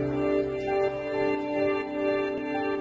Amen.